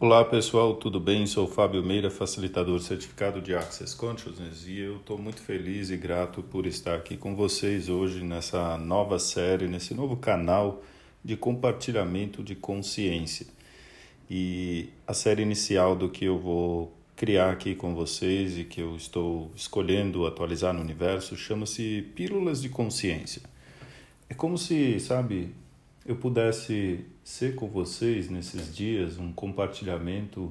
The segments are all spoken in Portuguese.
Olá pessoal, tudo bem? Sou Fábio Meira, facilitador certificado de Access Consciousness e eu estou muito feliz e grato por estar aqui com vocês hoje nessa nova série, nesse novo canal de compartilhamento de consciência. E a série inicial do que eu vou criar aqui com vocês e que eu estou escolhendo atualizar no universo chama-se Pílulas de Consciência. É como se, sabe, eu pudesse ser com vocês nesses dias um compartilhamento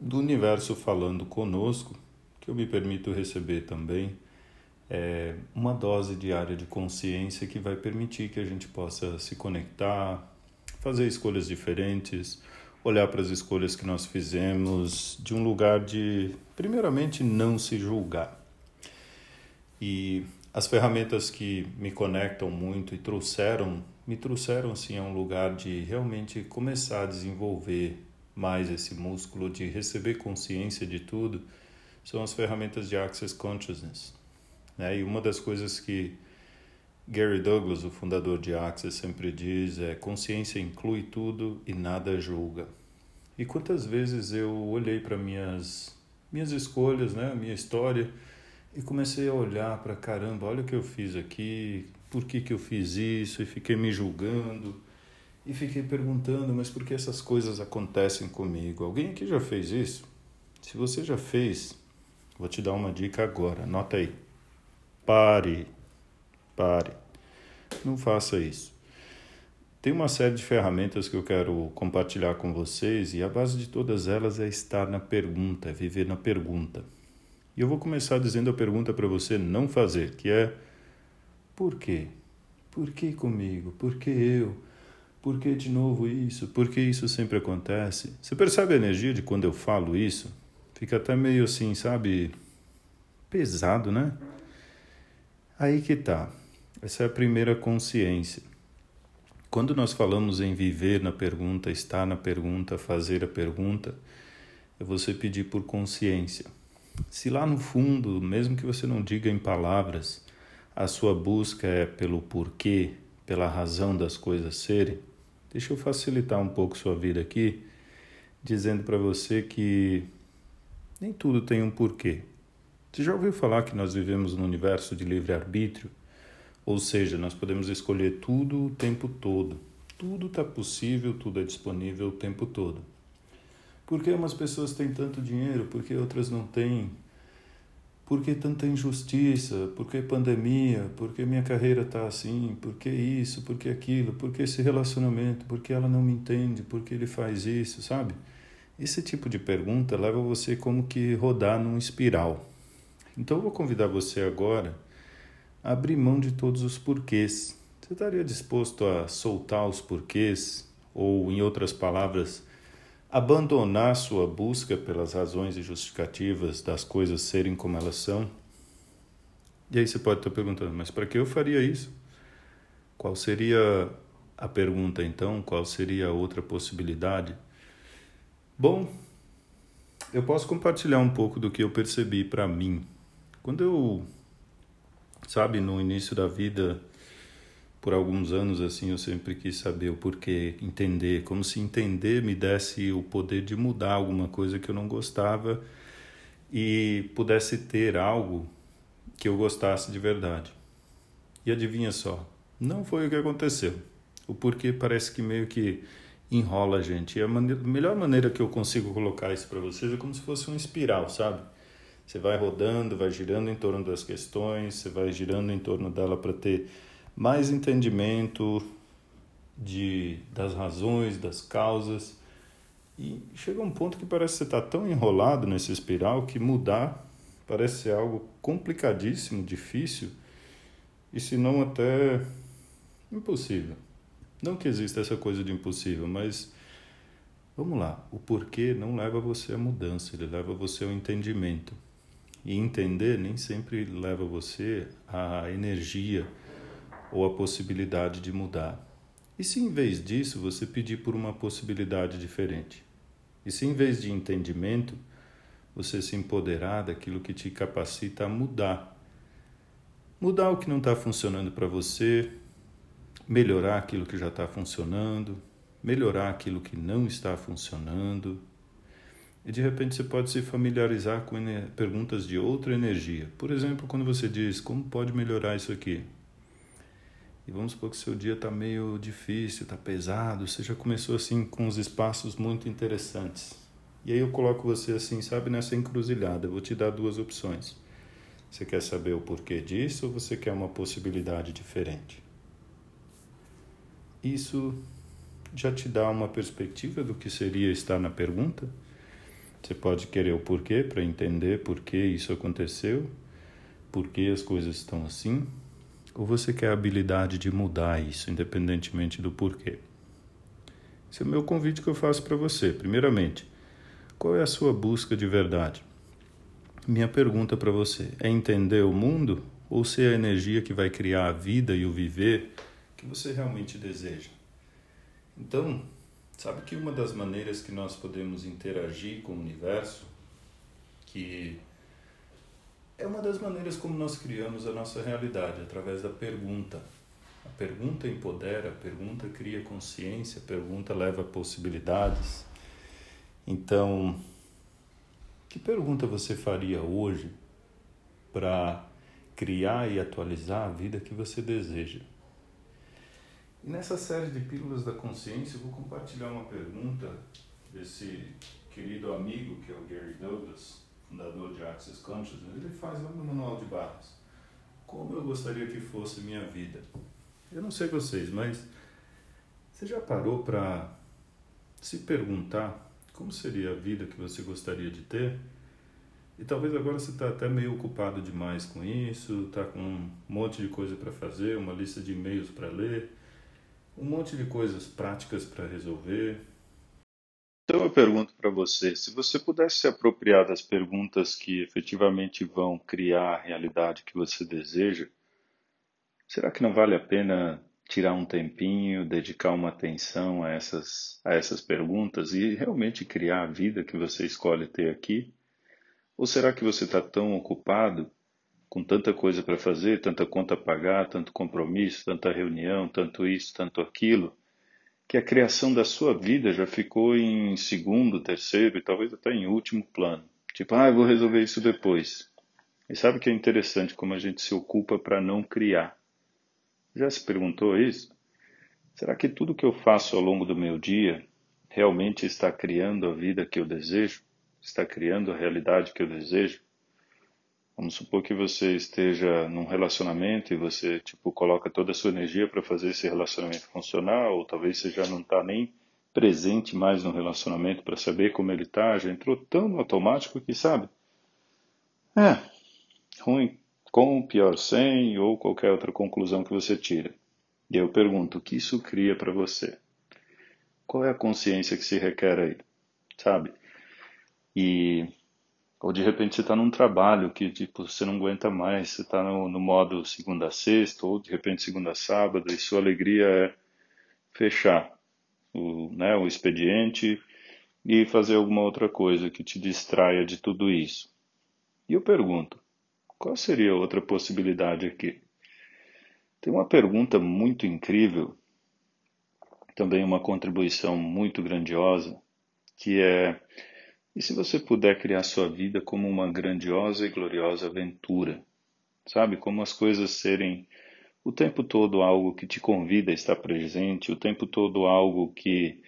do universo falando conosco, que eu me permito receber também, é uma dose diária de consciência que vai permitir que a gente possa se conectar, fazer escolhas diferentes, olhar para as escolhas que nós fizemos de um lugar de, primeiramente, não se julgar. E as ferramentas que me conectam muito e trouxeram me trouxeram assim a um lugar de realmente começar a desenvolver mais esse músculo de receber consciência de tudo são as ferramentas de Access Consciousness. Né? E uma das coisas que Gary Douglas, o fundador de Access, sempre diz é consciência inclui tudo e nada julga. E quantas vezes eu olhei para minhas minhas escolhas, né, minha história e comecei a olhar para caramba, olha o que eu fiz aqui, por que, que eu fiz isso, e fiquei me julgando, e fiquei perguntando, mas por que essas coisas acontecem comigo? Alguém aqui já fez isso? Se você já fez, vou te dar uma dica agora, anota aí. Pare, pare, não faça isso. Tem uma série de ferramentas que eu quero compartilhar com vocês e a base de todas elas é estar na pergunta, é viver na pergunta. E eu vou começar dizendo a pergunta para você não fazer, que é por quê? Por que comigo? Por que eu? Por que de novo isso? Por que isso sempre acontece? Você percebe a energia de quando eu falo isso? Fica até meio assim, sabe? Pesado, né? Aí que tá. Essa é a primeira consciência. Quando nós falamos em viver na pergunta, estar na pergunta, fazer a pergunta, é você pedir por consciência. Se lá no fundo, mesmo que você não diga em palavras, a sua busca é pelo porquê, pela razão das coisas serem, deixa eu facilitar um pouco sua vida aqui, dizendo para você que nem tudo tem um porquê. Você já ouviu falar que nós vivemos num universo de livre-arbítrio? Ou seja, nós podemos escolher tudo o tempo todo. Tudo está possível, tudo é disponível o tempo todo. Por que umas pessoas têm tanto dinheiro, por que outras não têm? Por que tanta injustiça? Por que pandemia? Por que minha carreira está assim? Por que isso? Por que aquilo? Por que esse relacionamento? Por que ela não me entende? Por que ele faz isso? Sabe? Esse tipo de pergunta leva você como que rodar num espiral. Então eu vou convidar você agora a abrir mão de todos os porquês. Você estaria disposto a soltar os porquês? Ou, em outras palavras, abandonar sua busca pelas razões e justificativas das coisas serem como elas são. E aí você pode estar perguntando, mas para que eu faria isso? Qual seria a pergunta então? Qual seria a outra possibilidade? Bom, eu posso compartilhar um pouco do que eu percebi para mim. Quando eu, sabe, no início da vida, por alguns anos assim eu sempre quis saber o porquê, entender, como se entender me desse o poder de mudar alguma coisa que eu não gostava e pudesse ter algo que eu gostasse de verdade. E adivinha só, não foi o que aconteceu. O porquê parece que meio que enrola a gente. E a maneira, melhor maneira que eu consigo colocar isso para vocês é como se fosse uma espiral, sabe? Você vai rodando, vai girando em torno das questões, você vai girando em torno dela para ter mais entendimento de, das razões, das causas. E chega um ponto que parece que você está tão enrolado nesse espiral que mudar parece ser algo complicadíssimo, difícil e se não até impossível. Não que exista essa coisa de impossível, mas vamos lá, o porquê não leva você à mudança, ele leva você ao entendimento. E entender nem sempre leva você à energia ou a possibilidade de mudar. E se em vez disso você pedir por uma possibilidade diferente? E se em vez de entendimento você se empoderar daquilo que te capacita a mudar? Mudar o que não está funcionando para você, melhorar aquilo que já está funcionando, melhorar aquilo que não está funcionando. E de repente você pode se familiarizar com perguntas de outra energia. Por exemplo, quando você diz: Como pode melhorar isso aqui? E vamos supor que seu dia está meio difícil, está pesado, você já começou assim com uns espaços muito interessantes. E aí eu coloco você assim, sabe, nessa encruzilhada. Eu vou te dar duas opções. Você quer saber o porquê disso ou você quer uma possibilidade diferente? Isso já te dá uma perspectiva do que seria estar na pergunta? Você pode querer o porquê para entender por que isso aconteceu, por que as coisas estão assim, ou você quer a habilidade de mudar isso, independentemente do porquê? Esse é o meu convite que eu faço para você. Primeiramente, qual é a sua busca de verdade? Minha pergunta para você é entender o mundo ou ser a energia que vai criar a vida e o viver que você realmente deseja? Então, sabe que uma das maneiras que nós podemos interagir com o universo, que é uma das maneiras como nós criamos a nossa realidade, através da pergunta. A pergunta empodera, a pergunta cria consciência, a pergunta leva possibilidades. Então, que pergunta você faria hoje para criar e atualizar a vida que você deseja? E nessa série de Pílulas da Consciência, eu vou compartilhar uma pergunta desse querido amigo que é o Gary Douglas fundador de Access Consciousness, ele faz no manual de barras. Como eu gostaria que fosse minha vida? Eu não sei vocês, mas você já parou para se perguntar como seria a vida que você gostaria de ter? E talvez agora você está até meio ocupado demais com isso, está com um monte de coisa para fazer, uma lista de e-mails para ler, um monte de coisas práticas para resolver, então eu pergunto para você, se você pudesse se apropriar das perguntas que efetivamente vão criar a realidade que você deseja, será que não vale a pena tirar um tempinho, dedicar uma atenção a essas, a essas perguntas e realmente criar a vida que você escolhe ter aqui? Ou será que você está tão ocupado, com tanta coisa para fazer, tanta conta a pagar, tanto compromisso, tanta reunião, tanto isso, tanto aquilo? Que a criação da sua vida já ficou em segundo, terceiro e talvez até em último plano. Tipo, ah, eu vou resolver isso depois. E sabe que é interessante como a gente se ocupa para não criar? Já se perguntou isso? Será que tudo que eu faço ao longo do meu dia realmente está criando a vida que eu desejo? Está criando a realidade que eu desejo? Vamos supor que você esteja num relacionamento e você tipo coloca toda a sua energia para fazer esse relacionamento funcionar, ou talvez você já não está nem presente mais no relacionamento para saber como ele está, já entrou tão no automático que sabe. É, ruim com, pior sem, ou qualquer outra conclusão que você tira. E eu pergunto, o que isso cria para você? Qual é a consciência que se requer aí? Sabe? E ou de repente você está num trabalho que tipo, você não aguenta mais, você está no, no, modo segunda a sexta, ou de repente segunda a sábado, e sua alegria é fechar o, né, o expediente e fazer alguma outra coisa que te distraia de tudo isso. E eu pergunto, qual seria outra possibilidade aqui? Tem uma pergunta muito incrível, também uma contribuição muito grandiosa, que é e se você puder criar sua vida como uma grandiosa e gloriosa aventura? Sabe? Como as coisas serem o tempo todo algo que te convida a estar presente, o tempo todo algo que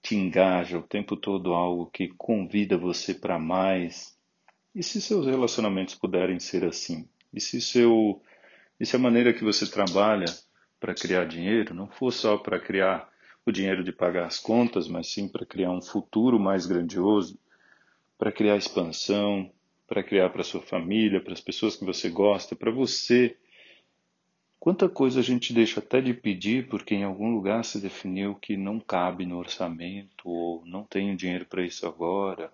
te engaja, o tempo todo algo que convida você para mais. E se seus relacionamentos puderem ser assim? E se seu e se a maneira que você trabalha para criar dinheiro não for só para criar o dinheiro de pagar as contas, mas sim para criar um futuro mais grandioso, para criar expansão, para criar para sua família, para as pessoas que você gosta, para você. Quanta coisa a gente deixa até de pedir porque em algum lugar se definiu que não cabe no orçamento, ou não tenho dinheiro para isso agora,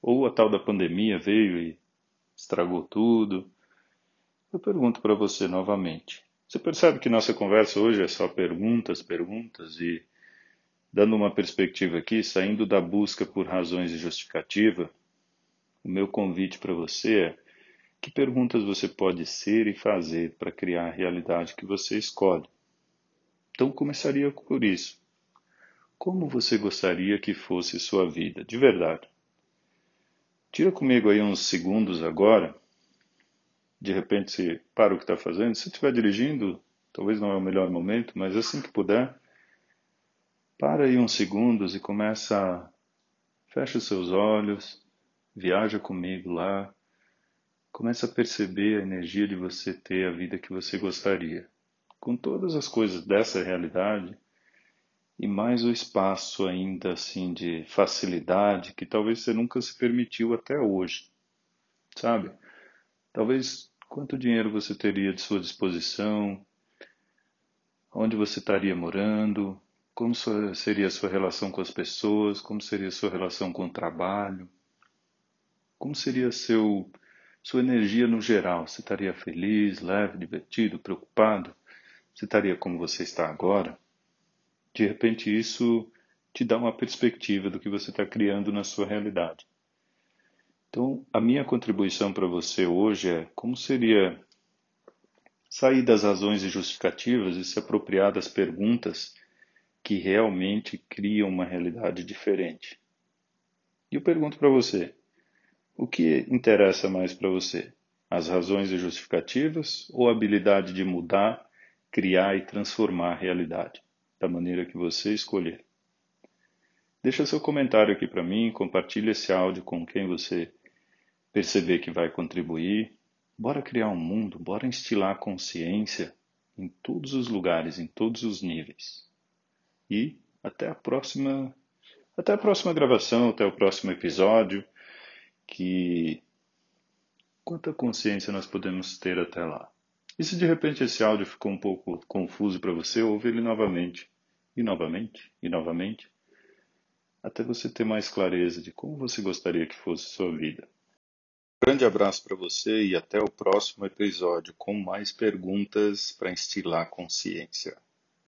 ou a tal da pandemia veio e estragou tudo. Eu pergunto para você novamente. Você percebe que nossa conversa hoje é só perguntas, perguntas e dando uma perspectiva aqui, saindo da busca por razões de justificativa, o meu convite para você é: que perguntas você pode ser e fazer para criar a realidade que você escolhe? Então, começaria por isso. Como você gostaria que fosse sua vida, de verdade? Tira comigo aí uns segundos agora. De repente, se para o que está fazendo, se estiver dirigindo, talvez não é o melhor momento, mas assim que puder, para aí uns segundos e começa a fecha os seus olhos, viaja comigo lá, começa a perceber a energia de você ter a vida que você gostaria, com todas as coisas dessa realidade e mais o espaço ainda assim de facilidade que talvez você nunca se permitiu até hoje. Sabe? Talvez quanto dinheiro você teria de sua disposição, onde você estaria morando, como seria a sua relação com as pessoas, como seria a sua relação com o trabalho, como seria seu sua energia no geral, você estaria feliz, leve, divertido, preocupado? Você estaria como você está agora? de repente isso te dá uma perspectiva do que você está criando na sua realidade. Então, a minha contribuição para você hoje é como seria sair das razões e justificativas e se apropriar das perguntas que realmente criam uma realidade diferente. E eu pergunto para você: o que interessa mais para você? As razões e justificativas ou a habilidade de mudar, criar e transformar a realidade? da maneira que você escolher. Deixa seu comentário aqui para mim, compartilhe esse áudio com quem você perceber que vai contribuir. Bora criar um mundo, bora instilar consciência em todos os lugares, em todos os níveis. E até a próxima, até a próxima gravação, até o próximo episódio, que quanta consciência nós podemos ter até lá. E se de repente esse áudio ficou um pouco confuso para você, ouve ele novamente, e novamente, e novamente, até você ter mais clareza de como você gostaria que fosse sua vida. Grande abraço para você e até o próximo episódio com mais perguntas para instilar consciência.